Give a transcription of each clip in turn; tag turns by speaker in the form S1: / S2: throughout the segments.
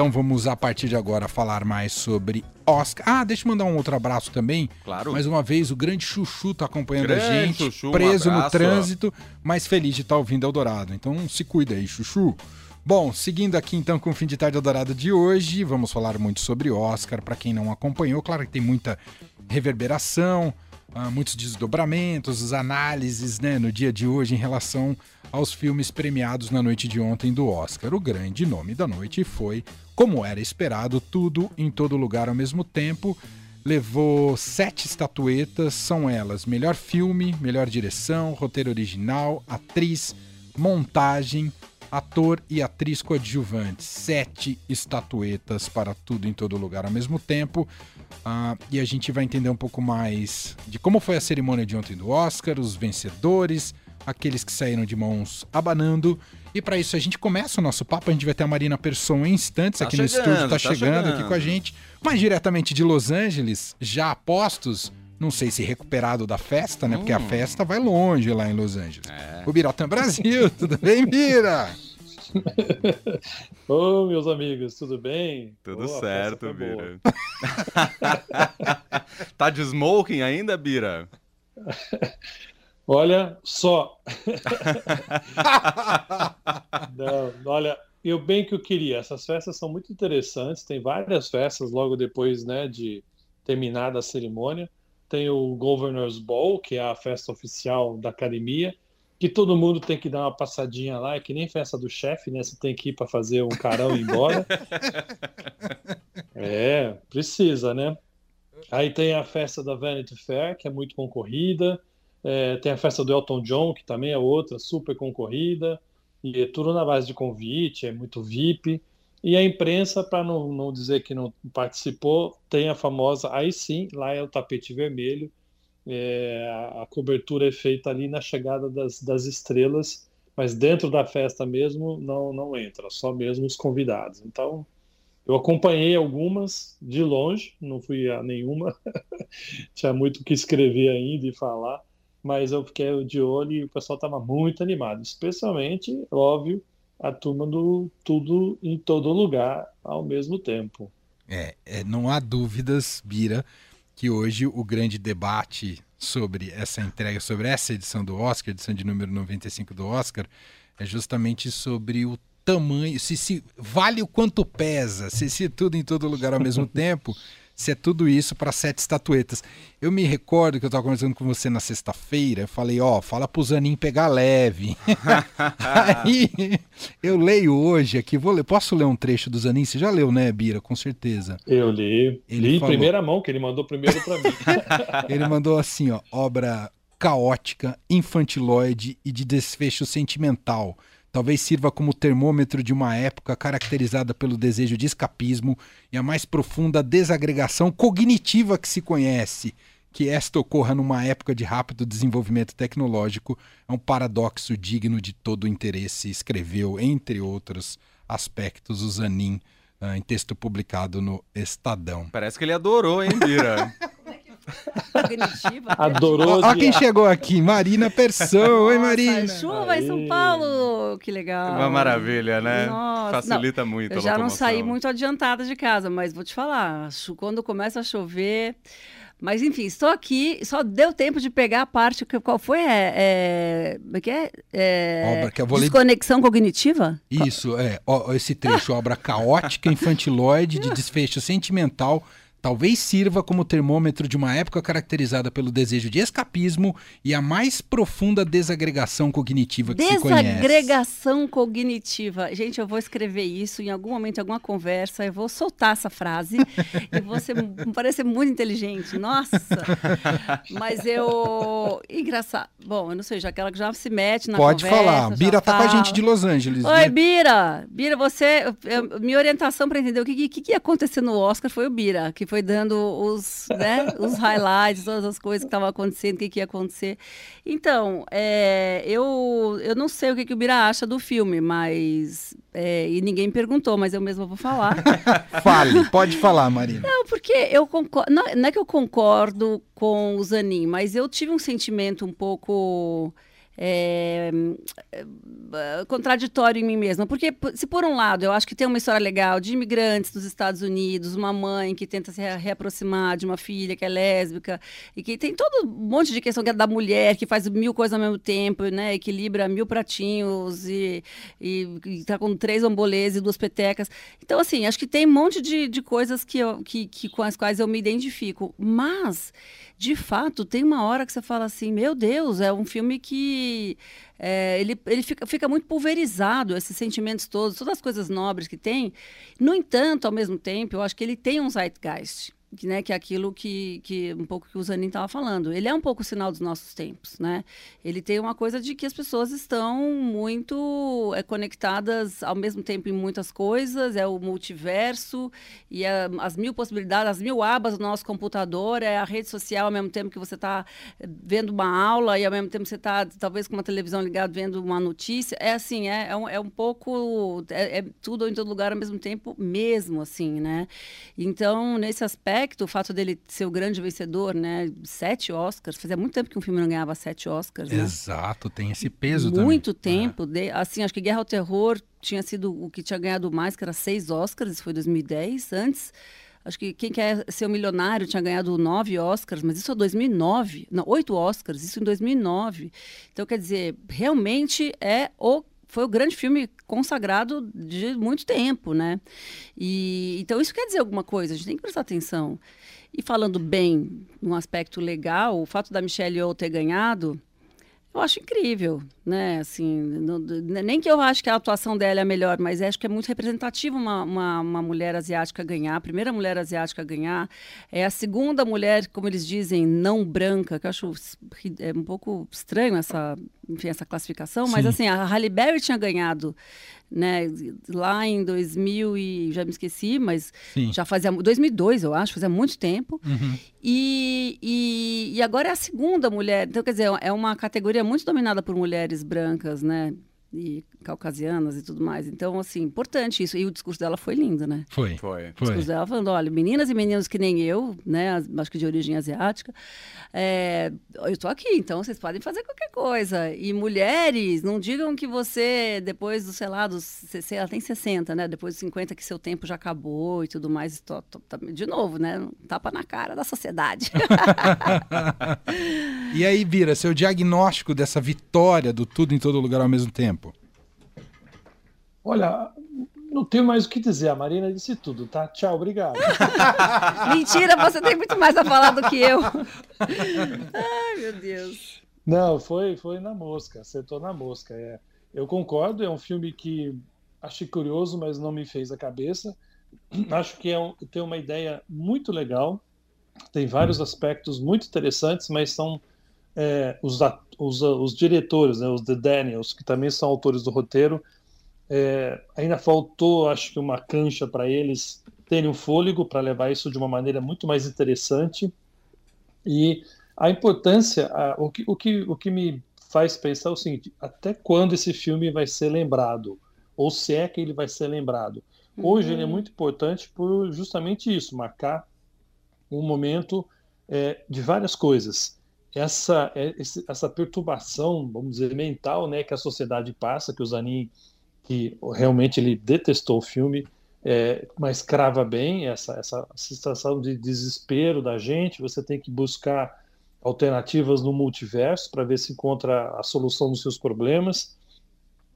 S1: Então vamos a partir de agora falar mais sobre Oscar. Ah, deixa eu mandar um outro abraço também.
S2: Claro.
S1: Mais uma vez, o grande Chuchu tá acompanhando
S2: Grande
S1: a gente,
S2: Chuchu, um
S1: preso no
S2: abraço.
S1: trânsito, mas feliz de estar ouvindo Eldorado. Então se cuida aí, Chuchu. Bom, seguindo aqui então com o fim de tarde Eldorado de hoje, vamos falar muito sobre Oscar. Para quem não acompanhou, claro que tem muita reverberação, ah, muitos desdobramentos, análises né, no dia de hoje em relação aos filmes premiados na noite de ontem do Oscar. O grande nome da noite foi, como era esperado, tudo em todo lugar ao mesmo tempo. Levou sete estatuetas, são elas: melhor filme, melhor direção, roteiro original, atriz, montagem, ator e atriz coadjuvante. Sete estatuetas para tudo em todo lugar ao mesmo tempo. Ah, e a gente vai entender um pouco mais de como foi a cerimônia de ontem do Oscar, os vencedores, aqueles que saíram de mãos abanando. E para isso a gente começa o nosso papo. A gente vai ter a Marina Persson em instantes
S2: Tá
S1: aqui no
S2: chegando,
S1: estúdio, tá,
S2: tá
S1: chegando, aqui
S2: chegando.
S1: com a gente. Mas diretamente de Los Angeles, já apostos, não sei se recuperado da festa, né? Porque a festa vai longe lá em Los Angeles.
S2: Hum. É.
S1: O Biratã Brasil, tudo bem, Bira?
S3: Ô, meus amigos, tudo bem?
S2: Tudo
S3: festa
S2: certo. Bira. tá de smoking ainda, Bira?
S3: Olha só. Não, olha, eu bem que eu queria. Essas festas são muito interessantes. Tem várias festas logo depois, né, de terminada a cerimônia. Tem o Governor's Ball, que é a festa oficial da academia, que todo mundo tem que dar uma passadinha lá. É que nem festa do chefe, né? Você tem que ir para fazer um carão e ir embora. É, precisa, né? Aí tem a festa da Vanity Fair, que é muito concorrida. É, tem a festa do Elton John, que também é outra, super concorrida. E é tudo na base de convite, é muito VIP. E a imprensa, para não, não dizer que não participou, tem a famosa, aí sim, lá é o tapete vermelho. É, a, cobertura é feita ali na chegada das, das estrelas, mas dentro da festa mesmo não, não entra, só mesmo os convidados. Então, eu acompanhei algumas de longe, não fui a nenhuma, tinha muito o que escrever ainda e falar, mas eu fiquei de olho e o pessoal estava muito animado, especialmente, óbvio, a turma do tudo em todo lugar ao mesmo tempo.
S1: É, é, não há dúvidas, Bira, que hoje o grande debate sobre essa entrega, sobre essa edição do Oscar, edição de número 95 do Oscar, é justamente sobre o tamanho, se, se vale o quanto pesa, se, se tudo em todo lugar ao mesmo tempo, se é tudo isso para sete estatuetas. Eu me recordo que eu estava conversando com você na sexta-feira, eu falei, ó, fala pro Zanin pegar leve. Aí eu leio hoje aqui, vou ler, posso ler um trecho do Zanin? Você já leu, né, Bira? Com certeza.
S3: Eu li,
S1: Ele
S3: li em
S1: falou.
S3: primeira mão, que ele mandou primeiro para mim.
S1: Ele mandou assim, ó, obra caótica, infantiloide e de desfecho sentimental. Talvez sirva como termômetro de uma época caracterizada pelo desejo de escapismo e a mais profunda desagregação cognitiva que se conhece. Que esta ocorra numa época de rápido desenvolvimento tecnológico é um paradoxo digno de todo interesse, escreveu, entre outros aspectos, o Zanin ah, em texto publicado no Estadão.
S2: Parece que ele adorou, hein, Bira?
S4: Cognitiva.
S3: Adorou odiar.
S1: quem chegou aqui, Marina Persson. Oi,
S4: Nossa,
S1: Marina.
S4: Chuva em São. Paulo, que legal.
S2: Uma maravilha, né?
S4: Nossa,
S2: Facilita muito
S4: Eu
S2: a
S4: já não saí muito adiantada de casa, mas vou te falar, quando começa a chover. Mas enfim, estou aqui, só deu tempo de pegar a parte que qual foi? É, é, como é que é? É,
S1: Obra que eu vou ler-
S4: Desconexão cognitiva?
S1: Isso, é. Ó, esse trecho, obra caótica, infantiloide, de desfecho sentimental, talvez sirva como termômetro de uma época caracterizada pelo desejo de escapismo e a mais profunda desagregação cognitiva que se conhece.
S4: Desagregação cognitiva. Gente, eu vou escrever isso em algum momento, em alguma conversa, eu vou soltar essa frase e você parecer muito inteligente. Nossa! Mas eu. Engraçado. Bom, eu não sei, já que ela já se mete na
S1: Pode
S4: conversa.
S1: falar.
S4: já
S1: Bira tá com a
S4: fala.
S1: gente de Los Angeles.
S4: Oi? Bira! Bira, você. eu- eu- minha orientação para entender o que, que, que ia acontecer no Oscar foi o Bira, que foi dando os, né, os highlights, todas as coisas que estavam acontecendo, o que, que ia acontecer. Então, é, eu, eu não sei o que, que o Bira acha do filme, mas. é, e ninguém perguntou, mas eu mesma vou falar.
S1: Fale, pode falar, Marina.
S4: Não, porque eu concordo. Não, não é que eu concordo com o Zanin, mas eu tive um sentimento um pouco é, contraditório em mim mesma. Porque, se por um lado eu acho que tem uma história legal de imigrantes dos Estados Unidos, uma mãe que tenta se reaproximar de uma filha que é lésbica, e que tem todo um monte de questão que é da mulher, que faz mil coisas ao mesmo tempo, né? Equilibra mil pratinhos e, e, e tá com três ambolês e duas petecas. Então, assim, acho que tem um monte de, de coisas que, eu, que, que, com as quais eu me identifico. Mas, de fato, tem uma hora que você fala assim, meu Deus, é um filme que é, ele, ele fica, fica muito pulverizado, esses sentimentos todos, todas as coisas nobres que tem. No entanto, ao mesmo tempo, eu acho que ele tem um zeitgeist que, né, que é aquilo que, que um pouco que o Zanin estava falando. Ele é um pouco o sinal dos nossos tempos, né? Ele tem uma coisa de que as pessoas estão muito é, conectadas ao mesmo tempo em muitas coisas, é o multiverso e é, as mil possibilidades, as mil abas do nosso computador, é a rede social ao mesmo tempo que você está vendo uma aula e ao mesmo tempo você está talvez com uma televisão ligada vendo uma notícia. É assim, é, é, um, é um pouco é, é tudo em todo lugar ao mesmo tempo mesmo, assim, né? Então nesse aspecto aspecto, o fato dele ser o grande vencedor, né? Sete Oscars. Fazia muito tempo que um filme não ganhava sete Oscars. Né?
S1: Exato, tem esse peso
S4: muito
S1: também.
S4: Muito tempo. É. De, assim, acho que Guerra ao Terror tinha sido o que tinha ganhado mais, que era seis Oscars, isso foi 2010. Antes, acho que Quem Quer Ser o Milionário tinha ganhado nove Oscars, mas isso é 2009. Não, oito Oscars, isso em 2009. Então, quer dizer, realmente é o foi o grande filme consagrado de muito tempo, né? E então isso quer dizer alguma coisa, a gente tem que prestar atenção. E falando bem, num aspecto legal, o fato da Michelle Yeoh ter ganhado, eu acho incrível, né? Assim, não, nem que eu acho que a atuação dela é a melhor, mas acho que é muito representativo uma, uma, uma, mulher asiática ganhar, a primeira mulher asiática a ganhar. É a segunda mulher, como eles dizem, não branca, que eu acho é um pouco estranho essa, enfim, essa classificação, Sim. mas assim, a Halle Berry tinha ganhado né, lá em 2000 e já me esqueci, mas Sim. já fazia 2002, eu acho, fazia muito tempo. Uhum. E, e, e, agora é a segunda mulher, então quer dizer, é uma categoria muito dominada por mulheres brancas, né? E caucasianas e tudo mais. Então, assim, importante isso. E o discurso dela foi lindo, né?
S1: Foi.
S2: Foi.
S4: O discurso dela falando, olha, meninas e meninos que nem eu, né, acho que de origem asiática, é, eu estou aqui, então vocês podem fazer qualquer coisa. E mulheres, não digam que você, depois do, sei lá, dos, ela tem 60, né, depois dos 50 que seu tempo já acabou e tudo mais, tô, tô, tô, de novo, né, tapa na cara da sociedade.
S1: e aí, Vira, seu diagnóstico dessa vitória do tudo em todo lugar ao mesmo tempo?
S3: Olha, não tenho mais o que dizer. A Marina disse tudo, tá? Tchau, obrigado.
S4: Mentira, você tem muito mais a falar do que eu. Ai, meu Deus.
S3: Não, foi, foi na mosca, acertou na mosca. É. Eu concordo, é um filme que achei curioso, mas não me fez a cabeça. Acho que é um, tem uma ideia muito legal, tem vários aspectos muito interessantes, mas são é, os, os, os diretores, né, os The Daniels, que também são autores do roteiro, é, ainda faltou, acho que, uma cancha para eles terem um fôlego para levar isso de uma maneira muito mais interessante. E a importância, a, o, que, o, que, o que me faz pensar é o seguinte: até quando esse filme vai ser lembrado? Ou se é que ele vai ser lembrado? Hoje uhum. ele é uhum. muito importante por justamente isso marcar um momento é, de várias coisas. Essa, é, essa perturbação, vamos dizer, mental né, que a sociedade passa, que o Zanin que realmente ele detestou o filme, é, mas crava bem essa, essa sensação de desespero da gente. Você tem que buscar alternativas no multiverso para ver se encontra a solução dos seus problemas.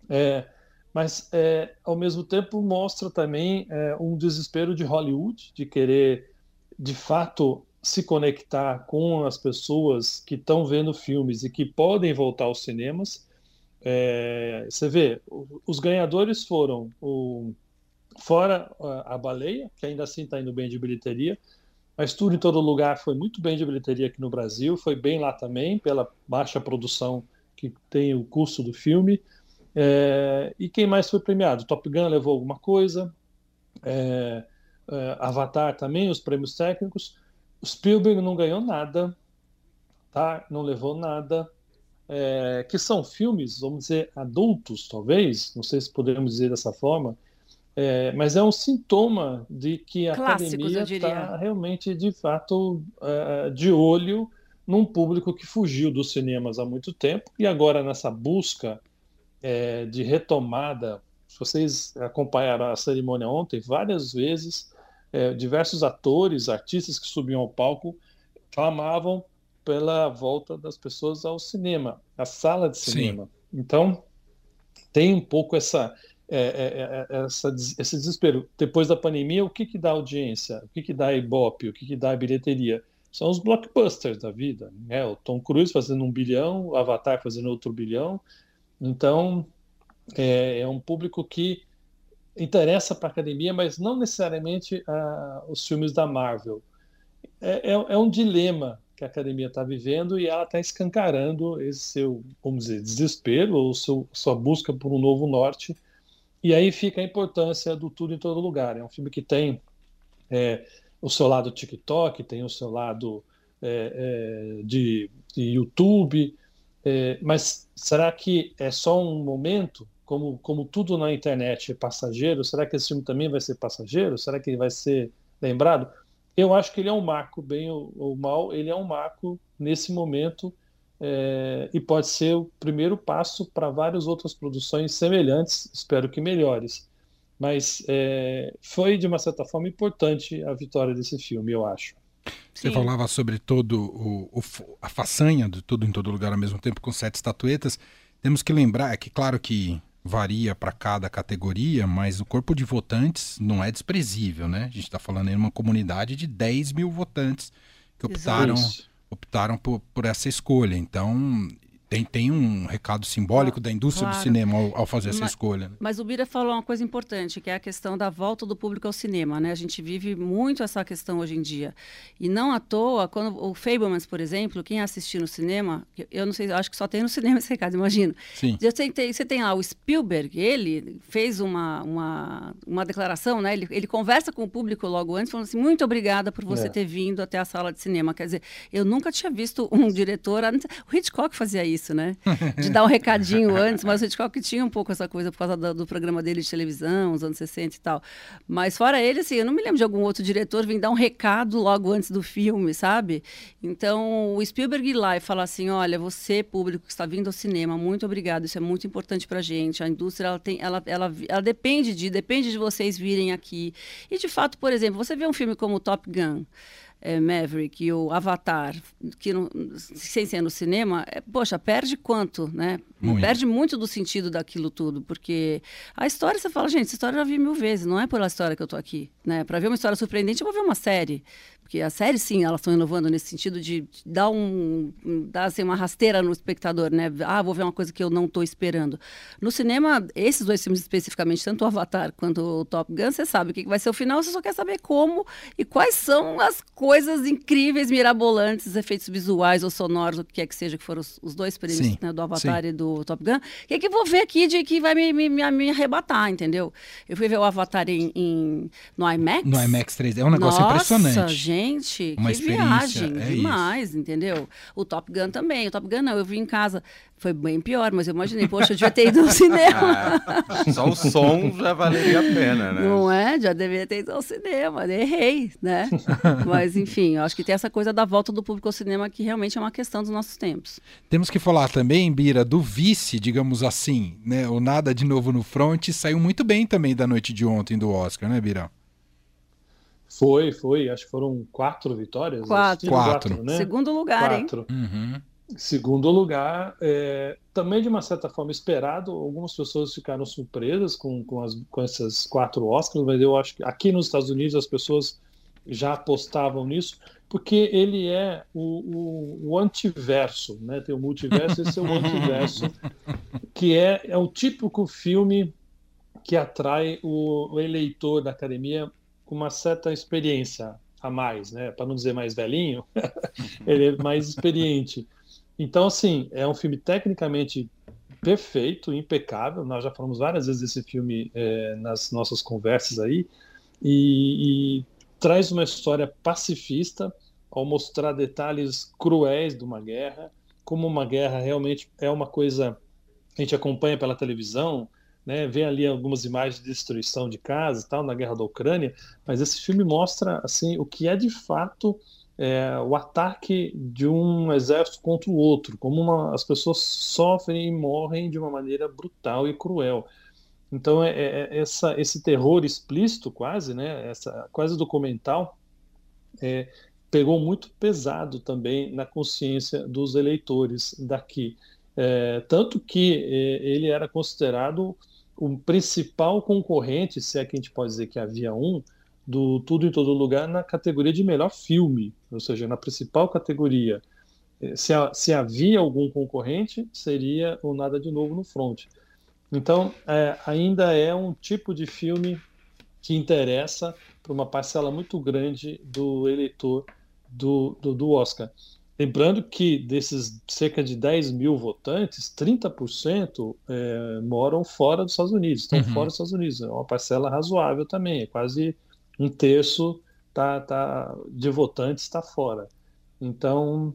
S3: É, mas, é, ao mesmo tempo, mostra também é, um desespero de Hollywood, de querer, de fato, se conectar com as pessoas que estão vendo filmes e que podem voltar aos cinemas é, você vê, os ganhadores foram o, fora a, baleia, que ainda assim está indo bem de bilheteria, mas tudo em todo lugar foi muito bem de bilheteria aqui no Brasil, foi bem lá também, pela baixa produção que tem o custo do filme. É, e quem mais foi premiado? Top Gun levou alguma coisa, é, é, Avatar também, os prêmios técnicos. Spielberg não ganhou nada, tá? não levou nada é, que são filmes, vamos dizer, adultos, talvez, não sei se podemos dizer dessa forma, é, mas é um sintoma de que a Clássicos, academia está realmente, de fato, é, de olho num público que fugiu dos cinemas há muito tempo e agora nessa busca é, de retomada. Se vocês acompanharam a cerimônia ontem, várias vezes, é, diversos atores, artistas que subiam ao palco clamavam pela volta das pessoas ao cinema, à sala de cinema. Sim. Então, tem um pouco essa, é, é, é, essa, esse desespero. Depois da pandemia, o que, que dá audiência? O que, que dá Ibope? O que, que dá bilheteria? São os blockbusters da vida. Né? O Tom Cruise fazendo um bilhão, o Avatar fazendo outro bilhão. Então, é, é um público que interessa para a academia, mas não necessariamente uh, os filmes da Marvel. É, é, é um dilema que a academia está vivendo e ela está escancarando esse seu, vamos dizer, desespero ou seu, sua busca por um novo norte. E aí fica a importância do tudo em todo lugar. É um filme que tem é, o seu lado TikTok, tem o seu lado é, é, de, de, YouTube, é, mas será que é só um momento? Como, como tudo na internet é passageiro, será que esse filme também vai ser passageiro? Será que ele vai ser lembrado? Eu acho que ele é um marco, bem ou, ou mal, ele é um marco nesse momento é, e pode ser o primeiro passo para várias outras produções semelhantes, espero que melhores. Mas é, foi, de uma certa forma, importante a vitória desse filme, eu acho.
S1: Você Sim. falava sobre todo o, o, a façanha de tudo em todo lugar ao mesmo tempo com sete estatuetas. Temos que lembrar é que, claro que varia para cada categoria, mas o corpo de votantes não é desprezível, né? A gente está falando em uma comunidade de 10 mil votantes que optaram, optaram por, por essa escolha. Então, tem, tem um recado simbólico da indústria claro. do cinema ao, ao fazer mas, essa escolha. Né?
S4: Mas o Bira falou uma coisa importante, que é a questão da volta do público ao cinema. Né? A gente vive muito essa questão hoje em dia. E não à toa, quando o Fablemans, por exemplo, quem assistiu no cinema, eu não sei, acho que só tem no cinema esse recado, imagino.
S1: Sim.
S4: Você tem, você tem lá o Spielberg, ele fez uma, uma, uma declaração, né? ele, ele conversa com o público logo antes, falando assim, muito obrigada por você é. ter vindo até a sala de cinema. Quer dizer, eu nunca tinha visto um diretor... O Hitchcock fazia isso isso, né? De dar um recadinho antes, mas o Hitchcock tinha um pouco essa coisa por causa do, do, programa dele de televisão, os anos 60 e tal. Mas fora ele, assim, eu não me lembro de algum outro diretor vir dar um recado logo antes do filme, sabe? Então, o Spielberg ir lá e falar assim, olha, você, público que está vindo ao cinema, muito obrigado, isso é muito importante pra gente. A indústria, ela, tem, ela, ela, ela depende de, depende de vocês virem aqui. E, de fato, por exemplo, você vê um filme como Top Gun, é, Maverick e o Avatar, que não, sem ser no cinema, é, poxa, perde quanto, né? Muito. Perde muito do sentido daquilo tudo, porque a história, você fala, gente, essa história eu já vi mil vezes, não é pela história que eu tô aqui, né? Para ver uma história surpreendente, eu vou ver uma série. Porque as séries, sim, elas estão inovando nesse sentido de dar, um, dar assim, uma rasteira no espectador, né? Ah, vou ver uma coisa que eu não estou esperando. No cinema, esses dois filmes especificamente, tanto o Avatar quanto o Top Gun, você sabe o que vai ser o final, você só quer saber como e quais são as coisas incríveis, mirabolantes, efeitos visuais ou sonoros, o que quer que seja, que foram os, os dois prêmios né, do Avatar sim. e do Top Gun. O que, é que eu vou ver aqui de que vai me, me, me, me arrebatar, entendeu? Eu fui ver o Avatar em, em no IMAX.
S1: No IMAX 3D, é um negócio Nossa,
S4: impressionante. gente gente, Uma que viagem, é demais, isso. entendeu? O Top Gun também. O Top Gun não, eu vi em casa. Foi bem pior, mas eu imaginei, poxa, eu devia ter ido ao cinema.
S2: Ah, só o som já valeria a pena, né?
S4: Não é? Já deveria ter ido ao cinema. Errei, né? mas, enfim, eu acho que tem essa coisa da volta do público ao cinema que realmente é uma questão dos nossos tempos.
S1: Temos que falar também, Bira, do vice, digamos assim, né? O Nada de Novo no Front saiu muito bem também da noite de ontem do Oscar, né, Bira?
S3: Foi, foi. Acho que foram quatro vitórias.
S4: Quatro. Quatro. quatro né? Segundo lugar, quatro.
S1: hein? Uhum.
S3: Segundo lugar, é, também de uma certa forma esperado. Algumas pessoas ficaram surpresas com, com, as, com essas quatro Oscars, mas eu acho que aqui nos Estados Unidos as pessoas já apostavam nisso, porque ele é o, o, o antiverso, né? Tem o multiverso, esse é o antiverso, que é, é o típico filme que atrai o, o eleitor da academia com uma certa experiência a mais, né? Para não dizer mais velhinho, ele é mais experiente. Então, assim, é um filme tecnicamente perfeito, impecável. Nós já falamos várias vezes desse filme é, nas nossas conversas aí, e, e traz uma história pacifista ao mostrar detalhes cruéis de uma guerra, como uma guerra realmente é uma coisa que a gente acompanha pela televisão, né, vê ali algumas imagens de destruição de casas tal na guerra da Ucrânia, mas esse filme mostra assim o que é de fato é, o ataque de um exército contra o outro, como uma, as pessoas sofrem e morrem de uma maneira brutal e cruel. Então, é, é, é essa, esse terror explícito, quase, né, essa, quase documental, é, pegou muito pesado também na consciência dos eleitores daqui. É, tanto que é, ele era considerado o principal concorrente, se é que a gente pode dizer que havia um, do Tudo em Todo Lugar na categoria de melhor filme, ou seja, na principal categoria. Se, se havia algum concorrente, seria o Nada de Novo no Front. Então, é, ainda é um tipo de filme que interessa para uma parcela muito grande do eleitor do, do, do Oscar. Lembrando que desses cerca de 10 mil votantes, 30% é, moram fora dos Estados Unidos, estão uhum. fora dos Estados Unidos. É uma parcela razoável também, é quase um terço tá, tá, de votantes está fora. Então,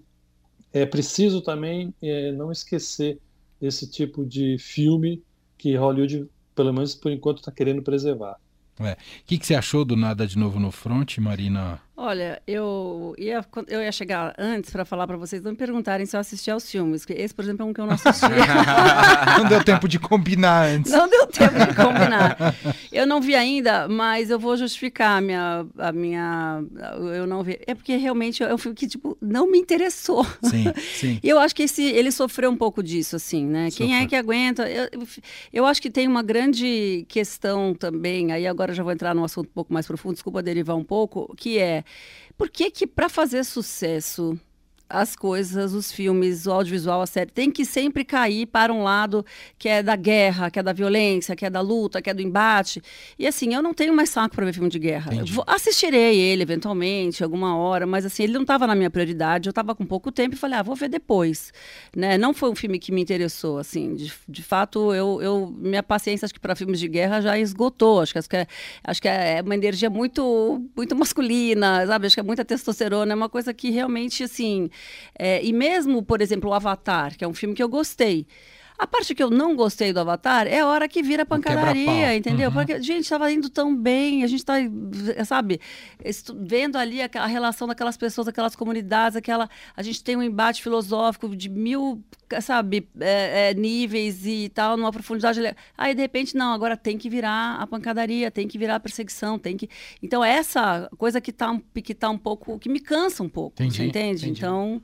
S3: é preciso também é, não esquecer esse tipo de filme que Hollywood, pelo menos por enquanto, está querendo preservar.
S1: O é. que, que você achou do Nada de Novo no Front, Marina?
S4: Olha, eu ia, eu ia chegar antes para falar para vocês não me perguntarem se eu assisti aos filmes. Esse, por exemplo, é um que eu não assisti.
S1: não deu tempo de combinar antes.
S4: Não deu tempo de combinar. Eu não vi ainda, mas eu vou justificar a minha, a minha, eu não vi. É porque realmente é um filme que tipo não me interessou.
S1: Sim, sim.
S4: E eu acho que esse, ele sofreu um pouco disso, assim, né? Sofreu. Quem é que aguenta? Eu, eu acho que tem uma grande questão também. Aí agora já vou entrar num assunto um pouco mais profundo. Desculpa derivar um pouco, que é por que que para fazer sucesso as coisas, os filmes, o audiovisual, a série, tem que sempre cair para um lado que é da guerra, que é da violência, que é da luta, que é do embate. E assim, eu não tenho mais saco para ver filme de guerra. Vou, assistirei ele eventualmente, alguma hora, mas assim, ele não estava na minha prioridade, eu estava com pouco tempo e falei, ah, vou ver depois. Né? Não foi um filme que me interessou, assim, de, de fato, eu, eu, minha paciência, acho que para filmes de guerra já esgotou, acho que, acho que, é, acho que é uma energia muito, muito masculina, sabe? Acho que é muita testosterona, é uma coisa que realmente, assim, é, e mesmo, por exemplo, o Avatar, que é um filme que eu gostei. A parte que eu não gostei do Avatar é a hora que vira pancadaria, entendeu? Uhum. Porque, gente, estava indo tão bem, a gente está, sabe, vendo ali a, a, relação daquelas pessoas, aquelas comunidades, aquela. A gente tem um embate filosófico de mil, sabe, é, é, níveis e tal, numa profundidade. Aí, de repente, não, agora tem que virar a pancadaria, tem que virar a perseguição, tem que. Então, essa coisa que está que tá um pouco. que me cansa um pouco, entendi, entende? Entendi. Então,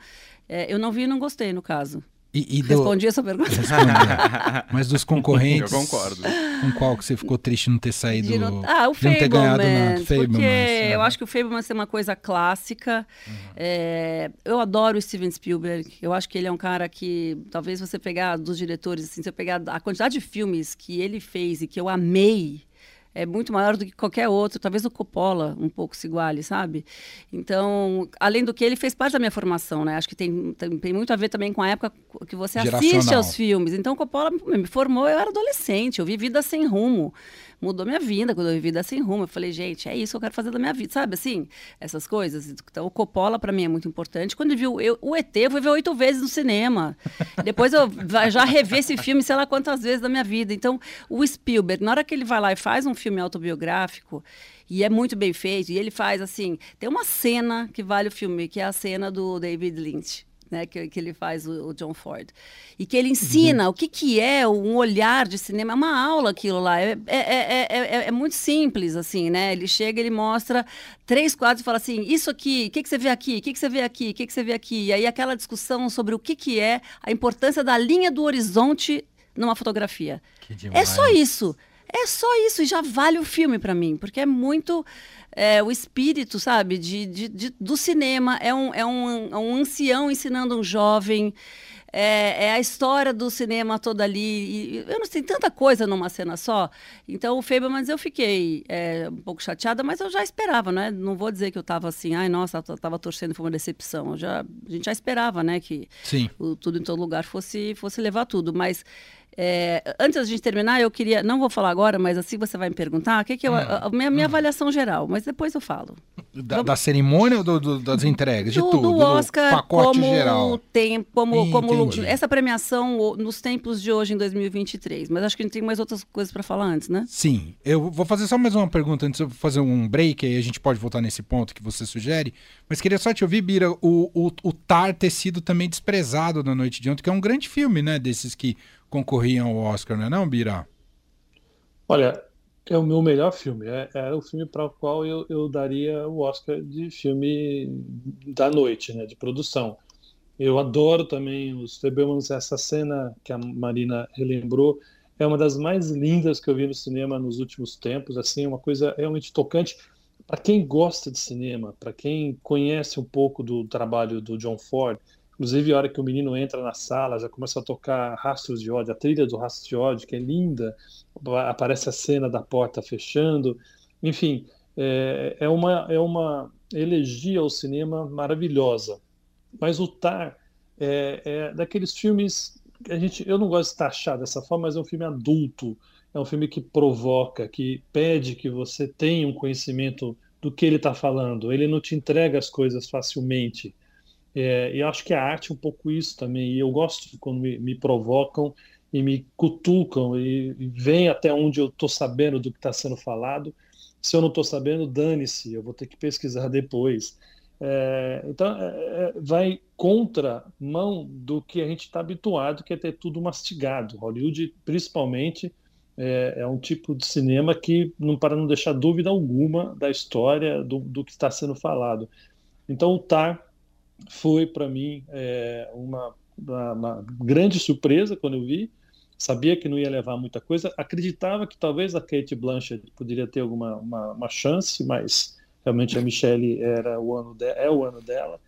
S4: é, eu não vi e não gostei, no caso. E, e do... Respondi essa pergunta.
S1: Mas dos concorrentes.
S2: Eu concordo.
S1: Com qual que você ficou triste não ter saído?
S4: Não... Ah, o Fableman. Não ter ganhado nada. Porque é. eu acho que o Fableman é uma coisa clássica. Uhum. É... eu adoro o Steven Spielberg. Eu acho que ele é um cara que, talvez você pegar dos diretores, assim, se eu pegar a quantidade de filmes que ele fez e que eu amei é muito maior do que qualquer outro. Talvez o Coppola um pouco se iguale, sabe? Então, além do que ele fez parte da minha formação, né? Acho que tem, tem, tem muito a ver também com a época que você assiste aos filmes. Então, o Coppola me formou, eu era adolescente, eu vi Vida Sem Rumo mudou minha vida quando eu vivi sem rumo. Eu falei, gente, é isso que eu quero fazer da minha vida, sabe? Assim, essas coisas. Então, o Coppola para mim é muito importante. Quando eu vi eu, o ET, eu fui ver oito vezes no cinema. Depois eu já revi esse filme, sei lá quantas vezes da minha vida. Então, o Spielberg, na hora que ele vai lá e faz um filme autobiográfico, e é muito bem feito, e ele faz assim, tem uma cena que vale o filme, que é a cena do David Lynch né, que, que ele faz o, o, John Ford. E que ele ensina uhum. o que, que é um olhar de cinema, é uma aula aquilo lá. É, é, é, é, é muito simples, assim, né? Ele chega, ele mostra três quadros e fala assim: isso aqui, o que, que você vê aqui? O que, que você vê aqui? O que, que você vê aqui? E aí aquela discussão sobre o que, que é a importância da linha do horizonte numa fotografia. É só isso. É só isso e já vale o filme para mim, porque é muito é, o espírito, sabe, de, de, de, do cinema. É um, é, um, é um ancião ensinando um jovem. É, é, a história do cinema toda ali. E, eu não sei, tanta coisa numa cena só. Então, o Fablemans eu fiquei é, um pouco chateada, mas eu já esperava, né? Não vou dizer que eu estava assim, ai, nossa, eu estava torcendo, foi uma decepção. Eu já, a gente já esperava, né, que o, tudo em todo lugar fosse, fosse levar tudo. Mas é, antes de gente terminar, eu queria, não vou falar agora, mas assim você vai me perguntar, o que, que eu, hum. a, a, minha, minha hum. avaliação geral, mas depois eu falo.
S1: Da, da cerimônia ou do, do, das entregas? De
S4: do,
S1: tudo?
S4: do Oscar
S1: pacote
S4: como
S1: geral.
S4: Tem, como, como
S1: Entendi.
S4: essa premiação nos tempos de hoje, em 2023. Mas acho que a gente tem mais outras coisas para falar antes, né?
S1: Sim, eu vou fazer só mais uma pergunta antes de fazer um break, aí a gente pode voltar nesse ponto que você sugere. Mas queria só te ouvir, Bira, o, o, o Tar ter sido também desprezado na noite de ontem, que é um grande filme, né? Desses que concorriam ao Oscar, não é não, Bira?
S3: Olha, é o meu melhor filme. É, é o filme para o qual eu, eu daria o Oscar de filme da noite, né, de produção. Eu adoro também os Fabelmans. Essa cena que a Marina relembrou é uma das mais lindas que eu vi no cinema nos últimos tempos. Assim, uma coisa realmente tocante para quem gosta de cinema, para quem conhece um pouco do trabalho do John Ford. Inclusive, a hora que o menino entra na sala, já começa a tocar Rastros de ódio, a trilha do Rastros de ódio, que é linda. Aparece a cena da porta fechando. Enfim, é, é uma, é uma elegia ao cinema maravilhosa. Mas o Tar é, é daqueles filmes a gente, eu não gosto de taxar dessa forma, mas é um filme adulto, é um filme que provoca, que pede que você tenha um conhecimento do que ele está falando. Ele não te entrega as coisas facilmente. É, e acho que a arte é um pouco isso também. E eu gosto quando me, me provocam e me cutucam e, e vem até onde eu estou sabendo do que está sendo falado. Se eu não estou sabendo, dane-se, eu vou ter que pesquisar depois. É, então, é, vai contra mão do que a gente está habituado, que é ter tudo mastigado. Hollywood, principalmente, é, é, um tipo de cinema que, não para não deixar dúvida alguma da história do, do que está sendo falado. Então, o Tar foi, para mim, é, uma, uma, grande surpresa quando eu vi. Sabia que não ia levar muita coisa. Acreditava que talvez a Kate Blanchett poderia ter alguma uma, uma chance, mas realmente a Michelle era o ano de, é o ano dela.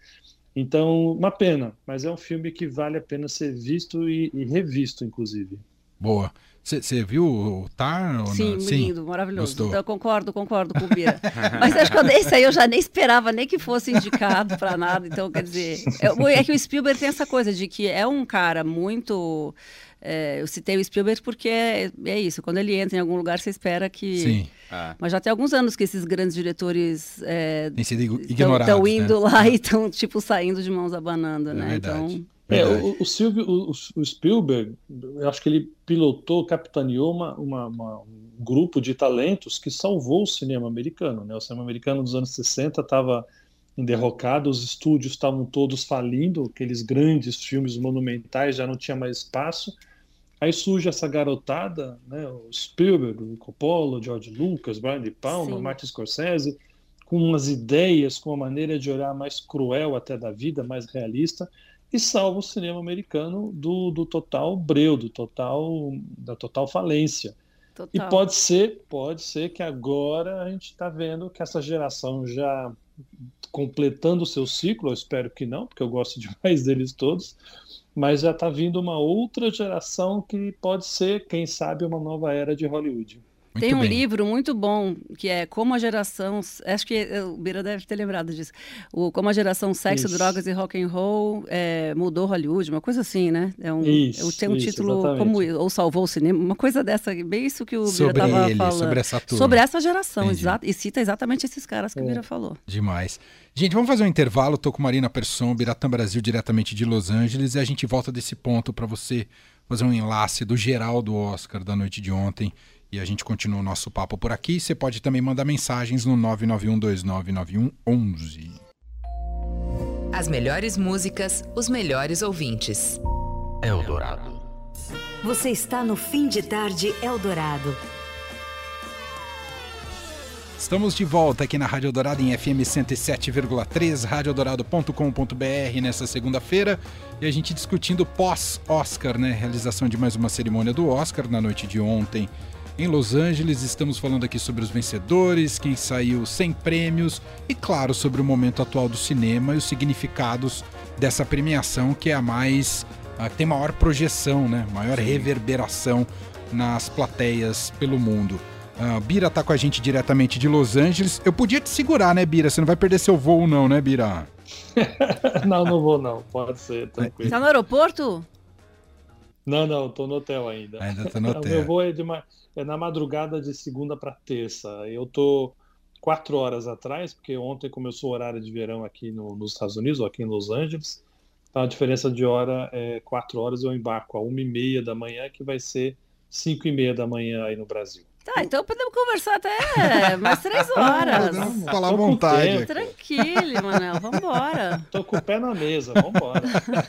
S3: Então, uma pena, mas é um filme que vale a pena ser visto e, e revisto, inclusive.
S1: Boa. Você viu o Tar? Ou
S4: Sim,
S1: não?
S4: lindo, maravilhoso.
S1: Gostou.
S4: Então, eu concordo, concordo com o Bira. Mas acho que esse aí eu já nem esperava nem que fosse indicado para nada. Então, quer dizer, é, é, que o Spielberg tem essa coisa de que é um cara muito. É, eu citei o Spielberg porque é, é, isso. Quando ele entra em algum lugar, você espera que.
S1: Sim.
S2: Ah.
S4: Mas já tem alguns anos que esses grandes diretores é,
S1: Tem sido ignorados.
S4: estão indo
S1: né?
S4: lá e estão, tipo, saindo de mãos abanando,
S1: É
S4: né?
S1: verdade.
S4: Então.
S3: É, o, o, Silvio, o, o Spielberg, eu acho que ele pilotou, capitaneou uma, uma, uma, um grupo de talentos que salvou o cinema americano. Né? O cinema americano dos anos 60 estava enderrocado, os estúdios estavam todos falindo, aqueles grandes filmes monumentais já não tinha mais espaço. Aí surge essa garotada, né? o Spielberg, o Coppola, o George Lucas, Brian De Palma,
S4: Sim.
S3: Martin Scorsese, com umas ideias, com uma maneira de olhar mais cruel até da vida, mais realista e salva o cinema americano do, do total breu, do total da total falência.
S4: Total.
S3: E pode ser, pode ser que agora a gente está vendo que essa geração já completando o seu ciclo, eu espero que não, porque eu gosto demais deles todos, mas já está vindo uma outra geração que pode ser, quem sabe, uma nova era de Hollywood.
S1: Muito
S4: Tem um
S1: bem.
S4: livro muito bom que é Como a Geração. Acho que eh, o Bira deve ter lembrado disso. O Como a Geração Sexo,
S3: Isso.
S4: Drogas e Rock and Roll eh, mudou Hollywood, uma coisa assim, né? É um,
S3: Isso,
S4: tem um
S3: isso,
S4: título
S3: exatamente.
S4: como ou salvou o cinema, uma coisa dessa, bem isso que o Bira estava falando.
S1: sobre essa turma.
S4: Sobre essa geração, exato. E cita exatamente esses caras que o
S3: É.
S4: Bira falou.
S1: Demais. Gente, vamos fazer um intervalo. Tô com Marina Persson, Biratã Brasil, diretamente de Los Angeles, e a gente volta desse ponto para você fazer um enlace do geral do Oscar da noite de ontem. E a gente continua o nosso papo por aqui. Você pode também mandar mensagens no 991299111.
S5: As melhores músicas, os melhores ouvintes.
S6: Eldorado.
S7: Você está no Fim de Tarde Eldorado.
S1: Estamos de volta aqui na Rádio Dourado em FM 107,3, radiodourado.com.br nessa segunda-feira. E a gente discutindo pós-Oscar, né? Realização de mais uma cerimônia do Oscar na noite de ontem em Los Angeles. Estamos falando aqui sobre os vencedores, quem saiu sem prêmios e, claro, sobre o momento atual do cinema e os significados dessa premiação que é a mais. a que tem maior projeção, né? Maior reverberação nas plateias pelo mundo. A Bira tá com a gente diretamente de Los Angeles. Eu podia te segurar, né, Bira? Você não vai perder seu voo, não, né, Bira?
S3: não, não vou não, pode ser, tranquilo.
S4: Está no aeroporto?
S3: Não, não, estou no hotel ainda.
S1: Ainda tá no
S3: O meu
S1: hotel.
S3: voo é, de ma- é na madrugada de segunda para terça. Eu tô quatro horas atrás, porque ontem começou o horário de verão aqui no, nos Estados Unidos, ou aqui em Los Angeles. Então a diferença de hora é quatro horas, eu embarco a uma e meia da manhã, que vai ser cinco e meia da manhã aí no Brasil.
S4: Tá, então podemos conversar até mais três horas.
S1: Podemos falar à vontade.
S4: Tranquilo, Manel, vambora.
S3: Tô com o pé na mesa, vambora.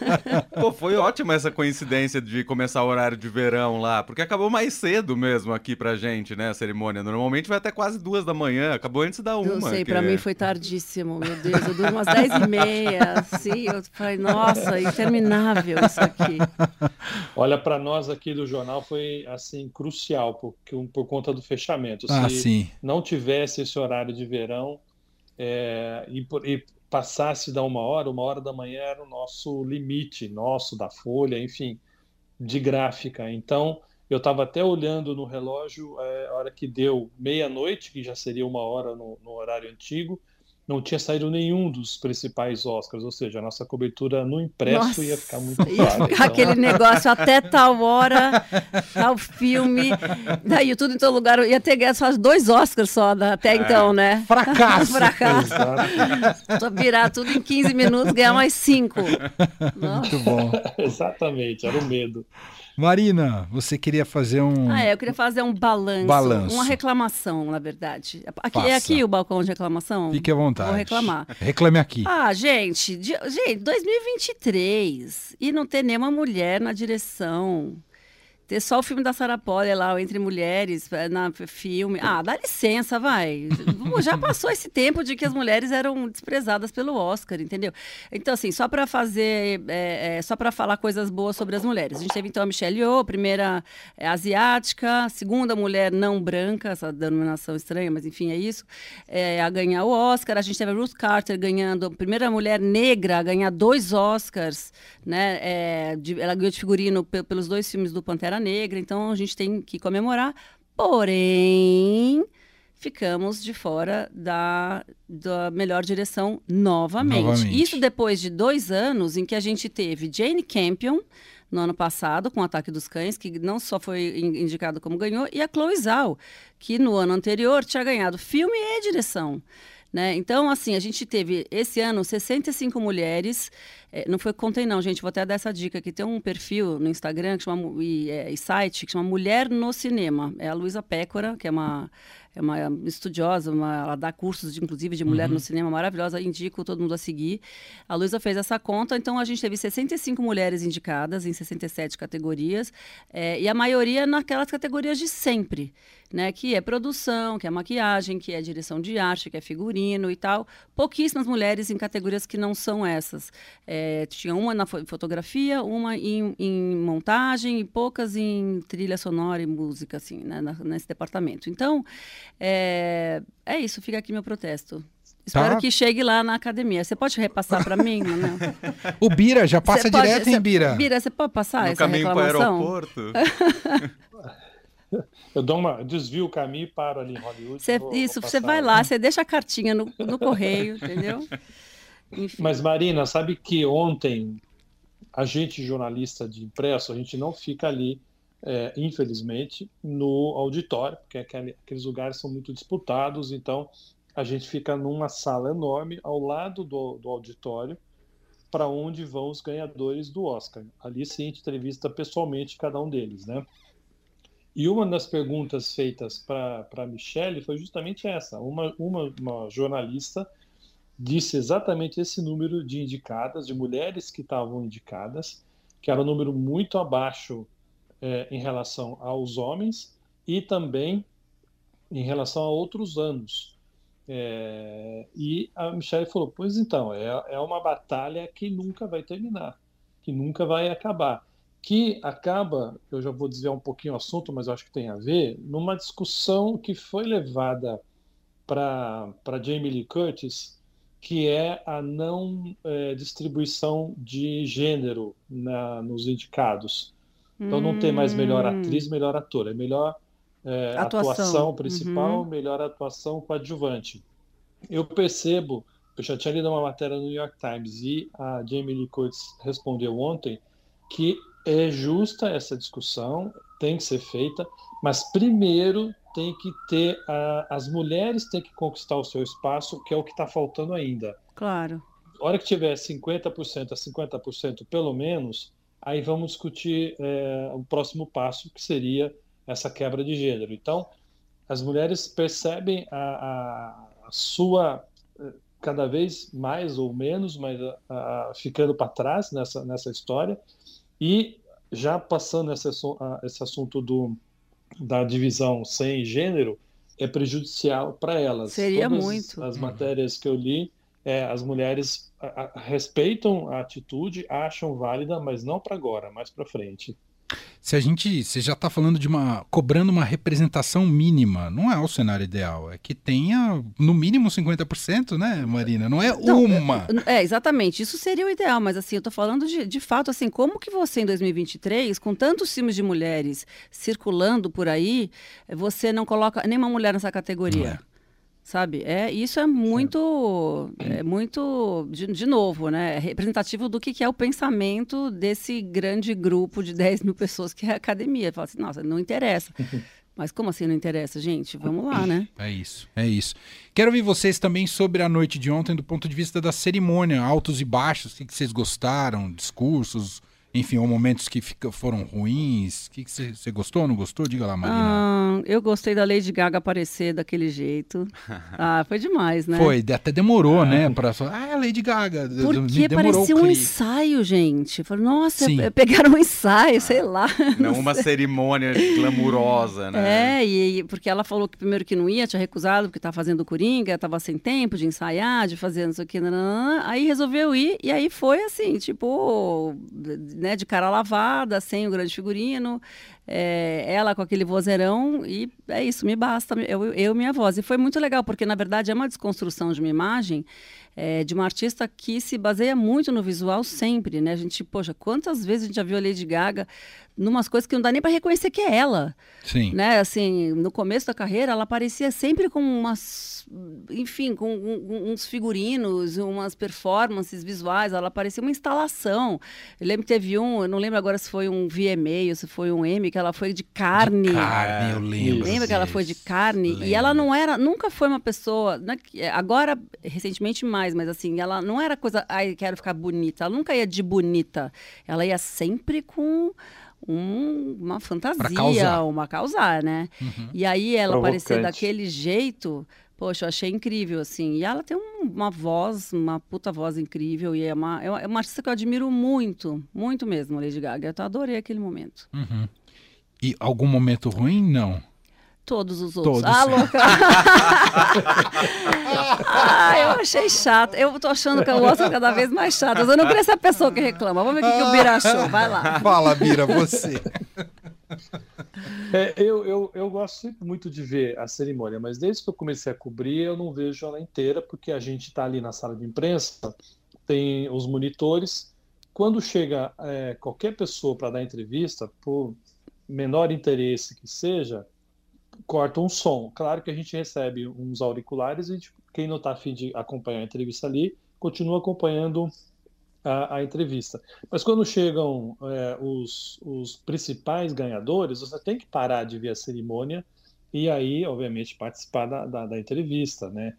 S2: Pô, foi ótima essa coincidência de começar o horário de verão lá, porque acabou mais cedo mesmo aqui pra gente, né, a cerimônia. Normalmente vai até quase duas da manhã, acabou antes da uma.
S4: Eu sei,
S2: que-
S4: pra mim foi tardíssimo, meu Deus. Eu durmo umas dez e meia, assim, eu falei, nossa, interminável isso aqui.
S3: Olha, para nós aqui do jornal foi assim crucial porque por conta do fechamento.
S1: Ah,
S3: Se
S1: sim.
S3: não tivesse esse horário de verão é, e, e passasse da uma hora, uma hora da manhã era o nosso limite, nosso da Folha, enfim, de gráfica. Então eu estava até olhando no relógio é, a hora que deu meia-noite, que já seria uma hora no, no horário antigo. Não tinha saído nenhum dos principais Oscars, ou seja, a nossa cobertura no impresso ia ficar muito
S4: Ia
S3: fraca.
S4: ficar
S3: Então,
S4: aquele negócio até tal hora, tal filme, daí tudo em todo lugar. Ia ter ganhado só dois Oscars só da- até então, né?
S1: Fracasso.
S4: Fracasso.
S3: Exato.
S4: Só virar tudo em 15 minutos, ganhar mais cinco. Nossa.
S1: Muito bom.
S3: Exatamente, era o medo.
S1: Marina, você queria fazer um.
S4: Ah, é, eu queria fazer um balanço,
S1: Balanço.
S4: uma reclamação, na verdade. Aqui, é aqui o balcão de reclamação?
S1: Fique à vontade.
S4: Vou reclamar.
S1: Reclame aqui.
S4: Ah, gente, de- gente, 2023 e não ter nenhuma mulher na direção. Ter só o filme da Sarah Polley lá, Entre Mulheres, eh, na filme. Ah, dá licença, vai. Já passou esse tempo de que as mulheres eram desprezadas pelo Oscar, entendeu? Então, assim, só para fazer, eh, eh, só para falar coisas boas sobre as mulheres. A gente teve então a Michelle Yeoh, primeira eh, asiática, segunda mulher não branca, essa denominação estranha, mas enfim, é isso, a ganhar o Oscar. A gente teve a Ruth Carter ganhando, primeira mulher negra a ganhar dois Oscars, né? de- ela ganhou de figurino pe- pelos dois filmes do Pantera Negra, então a gente tem que comemorar. Porém, ficamos de fora da, da melhor direção novamente.
S1: Novamente.
S4: Isso depois de dois anos em que a gente teve Jane Campion no ano passado com o Ataque dos Cães, que não só foi in- indicado como ganhou, e a Chloe Zhao, que no ano anterior tinha ganhado filme e direção. Né? Então, assim, a gente teve esse ano 65 mulheres. Eh, não foi contei, não, gente. Vou até dar essa dica aqui. Tem um perfil no Instagram que chama, e, eh, e site que chama Mulher no Cinema. É a Luísa Pécora, que é uma, é uma estudiosa, uma- ela dá cursos, de, inclusive, de mulher no cinema maravilhosa. Indico todo mundo a seguir. A Luísa fez essa conta, então a gente teve 65 mulheres indicadas em 67 categorias, eh, e a maioria naquelas categorias de sempre, né? Que é produção, que é maquiagem, que é direção de arte, que é figurino e tal. Pouquíssimas mulheres em categorias que não são essas. Eh, tinha uma na fo- fotografia, uma em, em montagem e poucas em trilha sonora e música, assim, né? na- nesse departamento. Então, é, é isso, fica aqui meu protesto. Espero
S1: Tá.
S4: que chegue lá na academia. Você pode repassar para mim?
S1: O Bira já passa direto, hein, Bira?
S4: Bira, você pode passar
S2: no
S4: essa
S2: caminho para o aeroporto.
S3: Eu dou uma, desvio o caminho e paro ali em Hollywood.
S4: Você-
S3: vou-
S4: isso, você vai lá, você deixa a cartinha no, no correio, entendeu? Enfim.
S3: Mas, Marina, sabe que ontem, a gente jornalista de impresso, a gente não fica ali, é, infelizmente, no auditório, porque aquele- aqueles lugares são muito disputados, então a gente fica numa sala enorme ao lado do, do auditório, para onde vão os ganhadores do Oscar. Ali gente entrevista pessoalmente cada um deles, né? E uma das perguntas feitas para a Michelle foi justamente essa. Uma, uma, uma jornalista disse exatamente esse número de indicadas, de mulheres que estavam indicadas, que era um número muito abaixo eh, em relação aos homens e também em relação a outros anos. É, e a Michelle falou: Pois então, é, é uma batalha que nunca vai terminar, que nunca vai acabar. Que acaba, eu já vou desviar um pouquinho o assunto, mas eu acho que tem a ver, numa discussão que foi levada para Jamie Lee Curtis, que é a não é, distribuição de gênero na, nos indicados. Então não tem mais melhor
S4: Hum.
S3: atriz, melhor ator, é melhor é,
S4: Atuação.
S3: atuação. principal,
S4: Uhum.
S3: melhor atuação coadjuvante. Eu percebo, eu já tinha lido uma matéria no New York Times e a Jamie Lee Curtis respondeu ontem que é justa essa discussão, tem que ser feita, mas primeiro tem que ter a, as mulheres têm que conquistar o seu espaço, que é o que está faltando ainda.
S4: Claro.
S3: A hora que tiver 50% a 50% pelo menos, aí vamos discutir é, o próximo passo, que seria essa quebra de gênero. Então, as mulheres percebem a, a, sua eh, cada vez mais ou menos, mas a, ficando para trás nessa, nessa história e já passando esse, esse assunto do, da divisão sem gênero é prejudicial para elas.
S4: Seria
S3: Todas
S4: muito.
S3: As matérias que eu li, é, as mulheres a, a, respeitam a atitude, acham válida, mas não para agora, mais para frente.
S1: Se a gente, você já está falando de uma cobrando uma representação mínima, não é o cenário ideal, é que tenha no mínimo 50%, né, Marina? Não é não, uma.
S4: É, é, exatamente. Isso seria o ideal, mas assim, eu estou falando de, de fato assim, como que você em 2023, com tantos filmes de mulheres circulando por aí, você não coloca nenhuma mulher nessa categoria? Sabe? É, isso é muito, é muito de, de novo, né? É representativo do que, que, é o pensamento desse grande grupo de 10 mil pessoas que é a academia. Fala assim, nossa, não interessa. Mas como assim não interessa, gente? Vamos lá, né?
S1: É isso, é isso. Quero ouvir vocês também sobre a noite de ontem do ponto de vista da cerimônia, altos e baixos, o que, que vocês gostaram, discursos, enfim, ou momentos que fica, foram ruins? O que você gostou ou não gostou? Diga lá, Marina.
S4: Ah, eu gostei da Lady Gaga aparecer daquele jeito. Ah, foi demais, né?
S1: Foi, até demorou, né? ah. né? Pra, ah, Lady Gaga.
S4: Porque parecia um ensaio, gente. Falei, nossa, Sim. pegaram um ensaio, sei lá.
S2: Não, não uma sei. cerimônia glamurosa,
S4: né? É, e, porque ela falou que primeiro que não ia, tinha recusado, porque estava fazendo Coringa, estava sem tempo de ensaiar, de fazer não sei o que. Aí resolveu ir, e aí foi assim, tipo né, de cara lavada, sem o grande figurino, é, ela com aquele vozeirão, e é isso, me basta, eu, eu minha voz. E foi muito legal, porque na verdade é uma desconstrução de uma imagem é, de uma artista que se baseia muito no visual sempre, né? A gente, poxa, quantas vezes a gente já viu a Lady Gaga numas coisas que não dá nem para reconhecer que é ela.
S1: Sim.
S4: Né? Assim, no começo da carreira, ela aparecia sempre com umas, enfim, com um, uns figurinos, umas performances visuais, ela parecia uma instalação. Eu lembro que teve um, eu não lembro agora se foi um VMA ou se foi um M, que ela foi de carne. De
S1: carne, eu lembro.
S4: Lembra que ela foi de carne? Lembro. E ela não era, nunca foi uma pessoa, né, agora, recentemente mais, mas assim, ela não era coisa, ai, quero ficar bonita. Ela nunca ia de bonita. Ela ia sempre com um, uma fantasia, uma causar, né? Uhum. E aí ela aparecer daquele jeito, poxa, eu achei incrível, assim. E ela tem um, uma voz, uma puta voz incrível, e é uma, é uma artista que eu admiro muito, muito mesmo, Lady Gaga. Eu adorei aquele momento.
S1: Uhum. E algum momento ruim? Não.
S4: Todos os outros. Todos. Ah, louca. ah, eu achei chato. Eu tô achando que o Oscar cada vez mais chato. Eu não queria ser a pessoa que reclama. Vamos ver o que, que o Bira achou. Vai lá.
S1: Fala, Bira, você.
S3: É, eu, eu, eu gosto sempre muito de ver a cerimônia, mas desde que eu comecei a cobrir, eu não vejo ela inteira, porque a gente está ali na sala de imprensa, tem os monitores. Quando chega é, qualquer pessoa para dar entrevista, por menor interesse que seja, corta um som. Claro que a gente recebe uns auriculares e quem não está afim de acompanhar a entrevista ali, continua acompanhando a, a entrevista. Mas quando chegam é, os, os principais ganhadores, você tem que parar de ver a cerimônia e aí, obviamente, participar da, da, da entrevista, né?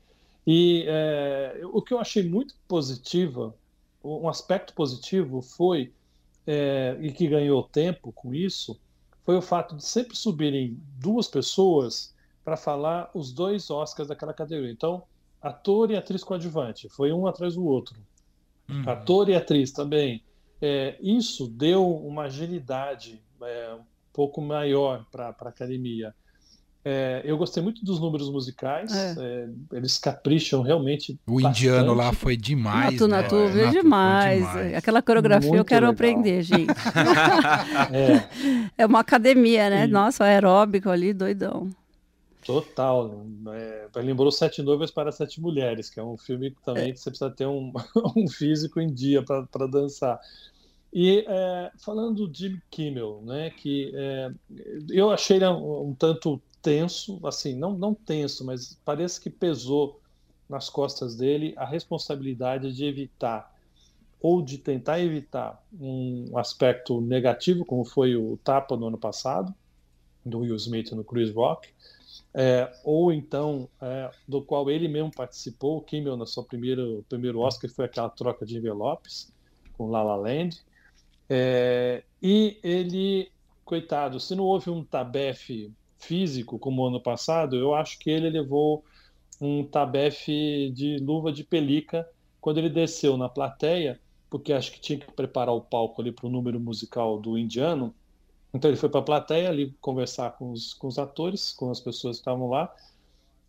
S3: E é, o que eu achei muito positivo, um aspecto positivo foi, é, e que ganhou tempo com isso, foi o fato de sempre subirem duas pessoas para falar os dois Oscars daquela categoria. Então, ator e atriz coadjuvante, foi um atrás do outro. Uhum. Ator e atriz também. É, isso deu uma agilidade é, um pouco maior para a academia. É, eu gostei muito dos números musicais, é. É, eles capricham realmente.
S1: O bastante. indiano lá foi demais.
S4: Natu,
S1: né?
S4: Natu, é, Natu demais. demais. Aquela coreografia muito eu quero legal. aprender, gente. é. é uma academia, né? Nossa, aeróbico ali, doidão.
S3: Total. É, lembrou Sete Noivas para Sete Mulheres, que é um filme também é. que você precisa ter um, um físico em dia para dançar. E é, falando do Jimmy Kimmel, né, que é, eu achei ele um, um, tanto tenso, assim, não, não tenso, mas parece que pesou nas costas dele a responsabilidade de evitar ou de tentar evitar um aspecto negativo, como foi o tapa no ano passado, do Will Smith no Chris Rock, é, ou então é, do qual ele mesmo participou, o Kimmel na sua primeira primeiro Oscar foi aquela troca de envelopes com La La Land, é, e ele, coitado, se não houve um tabefe físico como ano passado, eu acho que ele levou um tabefe de luva de pelica quando ele desceu na plateia, porque acho que tinha que preparar o palco ali para o número musical do indiano, então ele foi para a plateia ali conversar com os, com os atores, com as pessoas que estavam lá.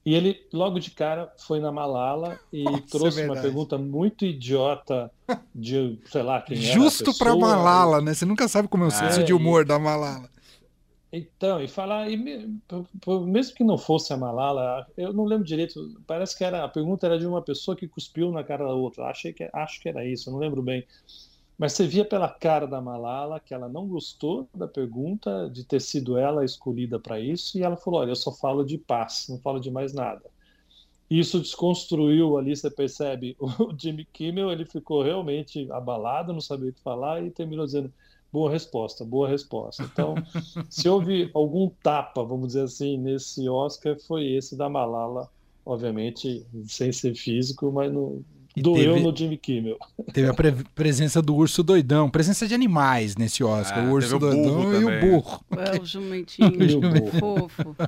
S3: E ele, logo de cara, foi na Malala e
S1: Nossa,
S3: trouxe
S1: é
S3: uma pergunta muito idiota de, sei lá, quem
S1: Justo
S3: para
S1: Malala, né? Você nunca sabe como é o senso
S3: É,
S1: de humor
S3: e-
S1: da Malala.
S3: Então, e falar, e mesmo que não fosse a Malala, eu não lembro direito, parece que era, a pergunta era de uma pessoa que cuspiu na cara da outra. Achei que, acho que era isso, não lembro bem. Mas você via pela cara da Malala que ela não gostou da pergunta, de ter sido ela escolhida para isso, e ela falou: Olha, eu só falo de paz, não falo de mais nada. Isso desconstruiu ali, você percebe, o Jimmy Kimmel, ele ficou realmente abalado, não sabia o que falar e terminou dizendo: Boa resposta, boa resposta. Então, se houve algum tapa, vamos dizer assim, nesse Oscar, foi esse da Malala, obviamente, sem ser físico, mas no,
S1: E
S3: doeu
S1: teve-
S3: no Jimmy Kimmel.
S1: Teve a pre- presença do urso doidão, presença de animais nesse Oscar.
S2: Ah,
S1: o urso
S2: o
S1: doidão e o burro.
S4: É, o jumentinho,
S3: E o burro.
S4: fofo.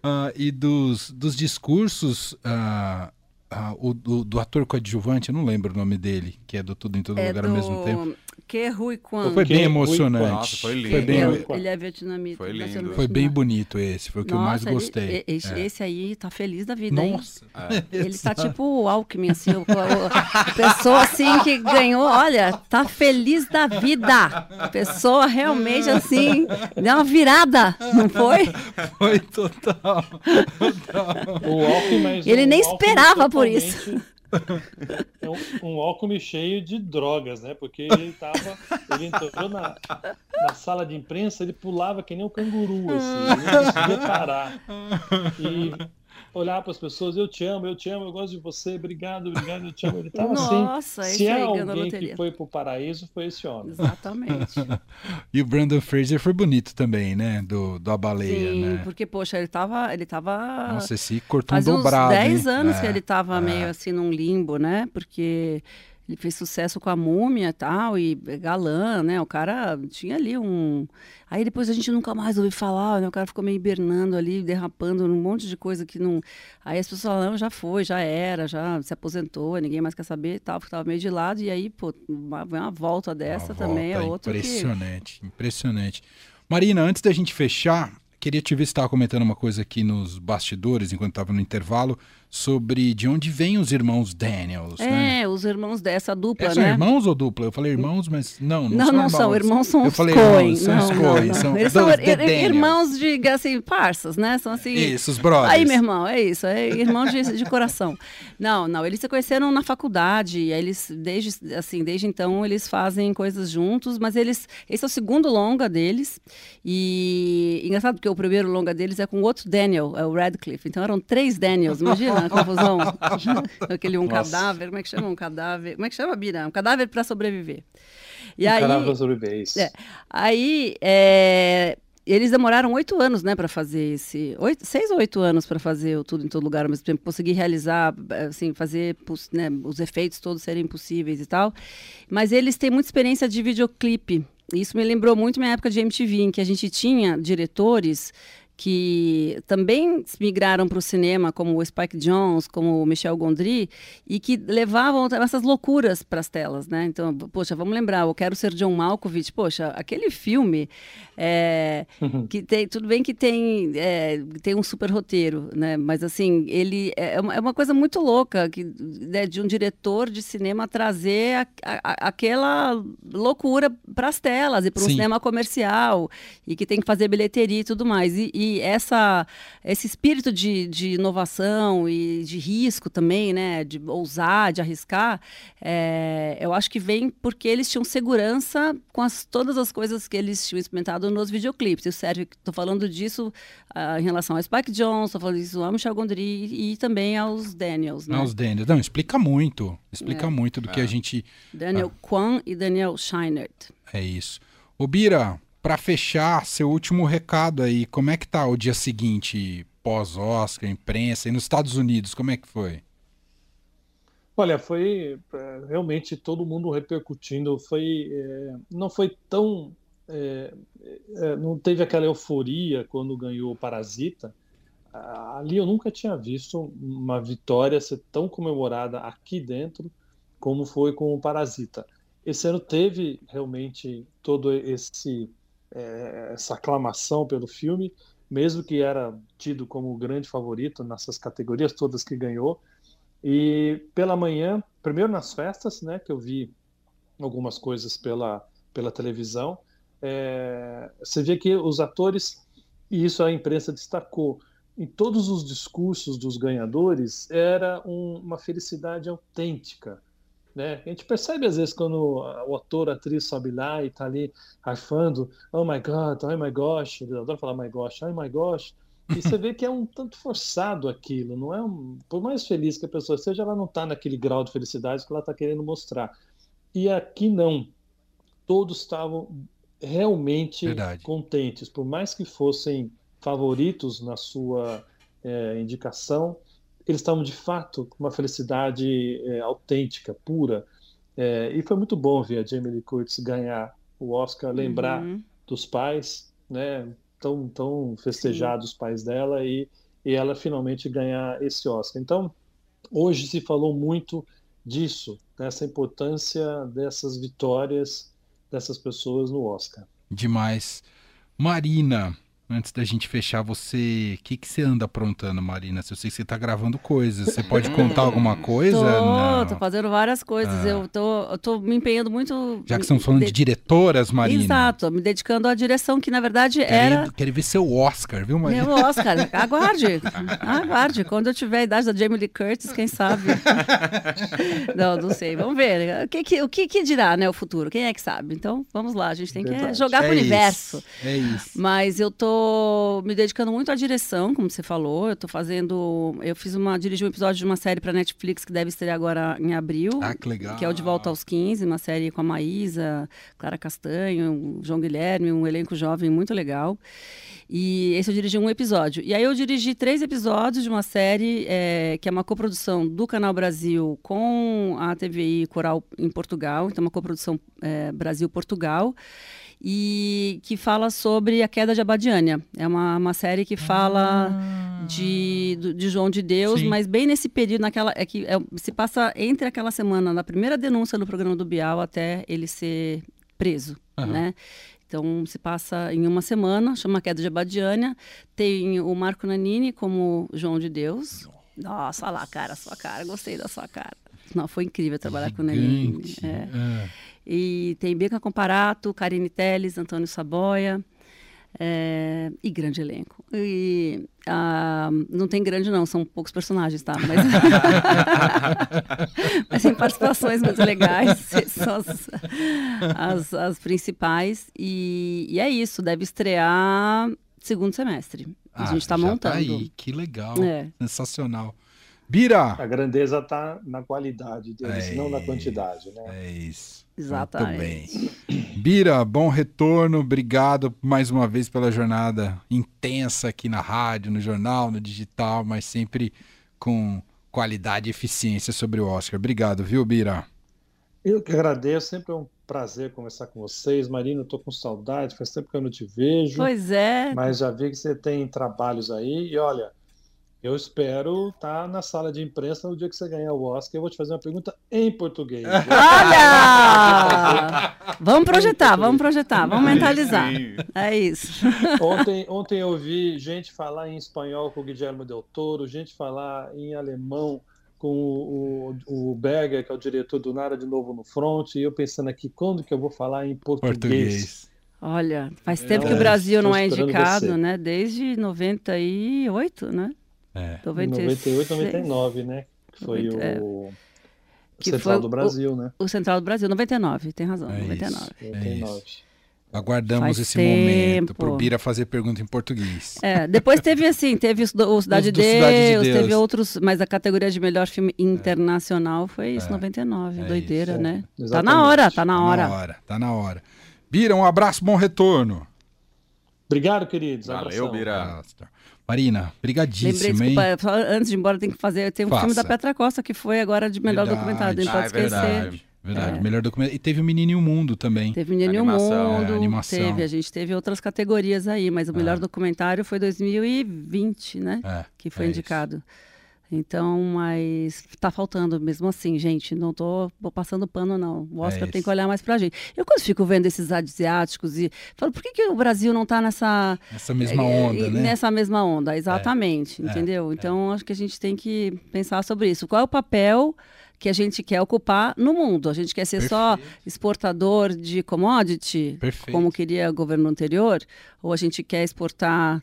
S1: Ah, e dos, dos discursos, ah, ah, o do, do ator coadjuvante, eu não lembro o nome dele, que é do Tudo em Todo
S4: É
S1: Lugar ao mesmo tempo.
S4: do Que Rui Kwan.
S1: Foi bem emocionante.
S2: Nossa, foi lindo.
S1: Foi bem,
S4: ele,
S3: Foi-
S4: ele é vietnamita.
S2: Foi lindo.
S1: foi bem bonito esse, foi o que eu mais
S4: Nossa, ele-
S1: gostei.
S4: e- esse,
S1: É.
S4: esse aí tá feliz da vida, hein?
S1: Nossa!
S4: Ele tá tipo o Alckmin, assim, o, o- a pessoa assim que ganhou, olha, tá feliz da vida. A pessoa realmente assim, deu uma virada, não foi?
S1: Foi total.
S3: O Alckmin, mas
S4: Ele nem
S3: Alckmin
S4: esperava por
S3: totalmente- É um, um cheio de drogas, né? Porque ele tava. Ele entrou na, na sala de imprensa, ele pulava que nem um canguru, assim, ele não conseguia parar. E olhar para as pessoas, eu te amo, eu te amo, eu gosto de você, obrigado, obrigado, eu te amo. Ele tava
S4: Nossa,
S3: assim.
S4: esse
S3: Se é alguém que foi pro paraíso, foi esse homem.
S4: Exatamente.
S1: E o Brandon Fraser foi bonito também, né? Do, do A Baleia,
S4: Sim,
S1: né?
S4: porque, poxa, ele tava. Ele tava
S1: Nossa, esse cortou um
S4: Fazia uns
S1: dobrado.
S4: 10
S1: hein?
S4: anos
S1: É,
S4: que ele tava
S1: é.
S4: meio assim num limbo, né? Porque ele fez sucesso com a múmia e tal, e galã, né? O cara tinha ali um. Aí depois a gente nunca mais ouviu falar, né? O cara ficou meio hibernando ali, derrapando num monte de coisa que não. Aí as pessoas falaram, já foi, já era, já se aposentou, ninguém mais quer saber e tal, tava meio de lado, e aí, pô, uma, uma volta dessa
S1: Uma
S4: também é
S1: volta
S4: outro que.
S1: Impressionante, impressionante. Marina, antes da gente fechar, queria te ver se estava comentando uma coisa aqui nos bastidores, enquanto estava no intervalo, sobre de onde vêm os irmãos Daniels, né?
S4: É, os irmãos dessa dupla,
S1: É, são
S4: né?
S1: irmãos ou dupla? Eu falei irmãos, mas não, não,
S4: Não,
S1: são
S4: não
S1: irmãos.
S4: são, irmãos são os Coen.
S1: são
S4: não,
S1: os Coen, são
S4: Eles são ir- irmãos de, assim, parças, né? São assim...
S1: Isso, os brothers.
S4: Aí, meu irmão, é isso, é irmão de, de coração. Não, não, eles se conheceram na faculdade, e aí eles, desde, assim, desde então, eles fazem coisas juntos, mas eles, esse é o segundo longa deles, e engraçado porque o primeiro longa deles é com outro Daniel, é o Radcliffe, então eram três Daniels, imagina confusão. Aquele um
S3: Nossa.
S4: cadáver, como é que chama um cadáver? Como é que chama, Bira? Um cadáver para sobreviver. E
S3: O
S4: aí,
S3: Caramba sobre isso.
S4: É. Aí, é, eles demoraram oito anos, né, para fazer esse, oito, seis ou oito anos para fazer o tudo em todo lugar ao mesmo tempo, conseguir realizar, assim, fazer né, os efeitos todos serem possíveis e tal. Mas eles têm muita experiência de videoclipe. Isso me lembrou muito minha época de MTV, em que a gente tinha diretores que também migraram para o cinema, como o Spike Jones, como o Michel Gondry, e que levavam essas loucuras para as telas, né? Então, poxa, vamos lembrar, eu quero ser John Malkovich, poxa, aquele filme é, que tem, tudo bem que tem, é, tem um super roteiro, né? Mas assim, ele é uma, é uma coisa muito louca que, né, de um diretor de cinema trazer a- a- aquela loucura para as telas e para um cinema comercial e que tem que fazer bilheteria e tudo mais. E, e essa, esse espírito de, de inovação e de risco também, né? De ousar, de arriscar, é, eu acho que vem porque eles tinham segurança com as, todas as coisas que eles tinham experimentado nos videoclipes. Isso serve, estou falando disso ah, em relação ao Spike Jonze, estou falando disso ao Michel Gondry e também aos Daniels, né?
S1: Não, os Daniels. Não, explica muito. Explica
S4: É.
S1: muito do que a gente.
S4: Daniel Kwan e Daniel Scheinert.
S1: É isso. Ô, Pra fechar, seu último recado aí, como é que tá o dia seguinte pós-Oscar, imprensa, e nos Estados Unidos, como é que foi?
S3: Olha, foi é, realmente todo mundo repercutindo. Foi, é, não foi tão. É, é, não teve aquela euforia quando ganhou o Parasita. Ali eu nunca tinha visto uma vitória ser tão comemorada aqui dentro como foi com o Parasita. Esse ano teve realmente todo esse é, essa aclamação pelo filme, mesmo que era tido como o grande favorito nessas categorias todas que ganhou. E pela manhã, primeiro nas festas, né, que eu vi algumas coisas pela, pela televisão, é, você vê que os atores, e isso a imprensa destacou, em todos os discursos dos ganhadores, era um, uma felicidade autêntica. Né? A gente percebe às vezes quando o ator, a atriz sobe lá e está ali arfando, oh my god, oh my gosh, eu adoro falar my gosh, oh my gosh, e você vê que é um tanto forçado aquilo, não é um, por mais feliz que a pessoa seja, ela não está naquele grau de felicidade que ela está querendo mostrar. E aqui não, todos estavam realmente Verdade. contentes, por mais que fossem favoritos na sua é, indicação, eles estavam de fato com uma felicidade é, autêntica, pura. É, e foi muito bom ver a Jamie Lee Curtis ganhar o Oscar, lembrar uhum. dos pais, né? Tão, tão festejados os pais dela e, e ela finalmente ganhar esse Oscar. Então, hoje se falou muito disso, dessa importância dessas vitórias dessas pessoas no Oscar.
S1: Demais. Marina, Antes da gente fechar, você. O que, que você anda aprontando, Marina? Se eu sei que você tá gravando coisas. Você pode contar alguma coisa?
S4: Tô,
S1: Não.
S4: tô fazendo várias coisas. Ah. Eu, tô, eu tô me empenhando muito.
S1: Já que estamos falando de... de diretoras, Marina.
S4: Exato, me dedicando à direção, que na verdade
S1: quero
S4: era.
S1: Quero ver seu Oscar, viu, Marina?
S4: Meu Oscar. Aguarde. Aguarde. Quando eu tiver a idade da Jamie Lee Curtis, quem sabe? não, não sei. Vamos ver. O que, que, o que, que dirá, né, o futuro? Quem é que sabe? Então, vamos lá. A gente tem que Verdade. jogar é pro isso. universo.
S1: É isso.
S4: Mas eu tô me dedicando muito à direção, como você falou. Eu tô fazendo. Eu fiz uma. dirigi um episódio de uma série para Netflix que deve estrear agora em abril.
S1: Ah, que legal.
S4: Que é o De Volta aos 15, uma série com a Maísa, Clara Castanho, João Guilherme, um elenco jovem muito legal. E esse eu dirigi um episódio. E aí eu dirigi três episódios de uma série é, que é uma coprodução do Canal Brasil com a TVI Coral em Portugal. Então, uma coprodução é, Brasil-Portugal e que fala sobre a queda de Abadiânia. É uma, uma série que fala ah. de, de João de Deus, Sim. mas bem nesse período, naquela, é que é, se passa entre aquela semana, na primeira denúncia do programa do Bial, até ele ser preso, uhum. né? Então, se passa em uma semana, chama Queda de Abadiânia. Tem o Marco Nanini como João de Deus. Nossa, olha lá, cara, sua cara, gostei da sua cara. Não, foi incrível trabalhar Gigante. com o Nanini. É. É. E tem Bianca Comparato, Karine Teles, Antônio Saboia. É, e grande elenco. E ah, não tem grande, não, são poucos personagens, tá? Mas, Mas tem participações muito legais, são as, as, as principais. E, e, é isso, deve estrear segundo semestre. A ah, gente está montando. Tá
S1: aí, que legal, é. sensacional. Bira!
S3: A grandeza está na qualidade deles, é, não na quantidade, né?
S1: É isso.
S4: Exatamente.
S1: Muito bem. Bira, bom retorno. Obrigado mais uma vez pela jornada intensa aqui na rádio, no jornal, no digital, mas sempre com qualidade e eficiência sobre o Oscar. Obrigado, viu, Bira?
S3: Eu que agradeço, sempre é um prazer conversar com vocês. Marina, eu tô com saudade, faz tempo que eu não te vejo.
S4: Pois é.
S3: Mas já vi que você tem trabalhos aí. E olha, eu espero estar tá na sala de imprensa no dia que você ganhar o Oscar. Eu vou te fazer uma pergunta em português.
S4: Olha! vamos projetar, vamos projetar, vamos mentalizar. É isso.
S3: Ontem, ontem eu vi gente falar em espanhol com o Guilherme Del Toro, gente falar em alemão com o, o, o Berger, que é o diretor do Nada de Novo no Front, e eu pensando aqui, quando que eu vou falar em português? português.
S4: Olha, faz tempo é, que o Brasil não é indicado, você. né? Desde 98, né?
S3: É. 98, 99, né? Que foi 90, o... É. Que Central foi do Brasil,
S4: o,
S3: né?
S4: O Central do Brasil, 99, tem razão, é 99. Isso, 99.
S1: É Aguardamos Faz esse tempo. momento pro Bira fazer pergunta em português.
S4: É, depois teve assim, teve o, Cidade, de Deus, Cidade de Deus, teve outros, mas a categoria de melhor filme internacional foi isso, é. 99, é doideira, isso. né? Exatamente. Tá na hora, tá na hora.
S1: Tá na hora, tá na hora. Bira, um abraço, bom retorno.
S3: Obrigado, queridos.
S2: Valeu, Bira.
S1: Marina, brigadíssimo, hein?
S4: desculpa, antes de ir embora tem que fazer. Tem um filme
S1: Faça.
S4: da Petra Costa que foi agora de melhor
S1: Verdade.
S4: documentário, não
S2: Ah,
S4: pode
S2: é
S4: esquecer.
S2: verdade.
S1: Verdade,
S4: É.
S1: melhor documento. E teve o Menino e o Mundo também.
S4: Teve Menino e o. Mundo,
S1: É, animação.
S4: teve, a gente teve outras categorias aí, mas o melhor
S1: É.
S4: documentário foi 2020, né?
S1: É,
S4: que foi
S1: é
S4: indicado. Então, mas tá faltando mesmo assim, gente. Não tô passando pano, não. O Oscar
S1: É
S4: tem que olhar mais pra gente. Eu quando fico vendo esses asiáticos e falo, por que, que o Brasil não tá nessa
S1: Essa mesma
S4: é,
S1: onda,
S4: e-
S1: né?
S4: Nessa mesma onda, exatamente,
S1: é,
S4: entendeu? Então, acho que a gente tem que pensar sobre isso. Qual é o papel que a gente quer ocupar no mundo? A gente quer ser só exportador de commodity,
S1: Perfeito.
S4: como queria o governo anterior? Ou a gente quer exportar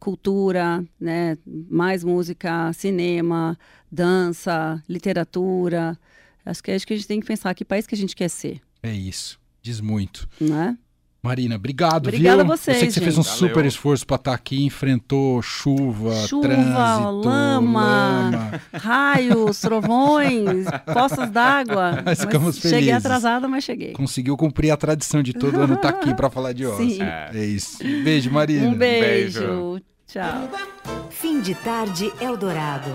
S4: cultura, né? mais música, cinema, dança, literatura? Acho que é isso que a gente tem que pensar. Que país que a gente quer ser,
S1: É isso. Diz muito.
S4: né?
S1: Marina, obrigado,
S4: Obrigada
S1: viu?
S4: a vocês,
S1: Eu sei que você fez um super
S2: Valeu.
S1: esforço pra estar aqui, enfrentou chuva,
S4: Chuva,
S1: trânsito,
S4: lama.
S1: lama.
S4: Raios, trovões, poças d'água.
S1: Mas ficamos
S4: Cheguei
S1: felizes.
S4: atrasada, mas cheguei.
S1: Conseguiu cumprir a tradição de todo ano estar aqui pra falar de Oscar.
S4: Sim.
S1: É isso. Beijo, Marina.
S4: Um beijo.
S2: beijo.
S4: Tchau.
S7: Fim de tarde Eldorado.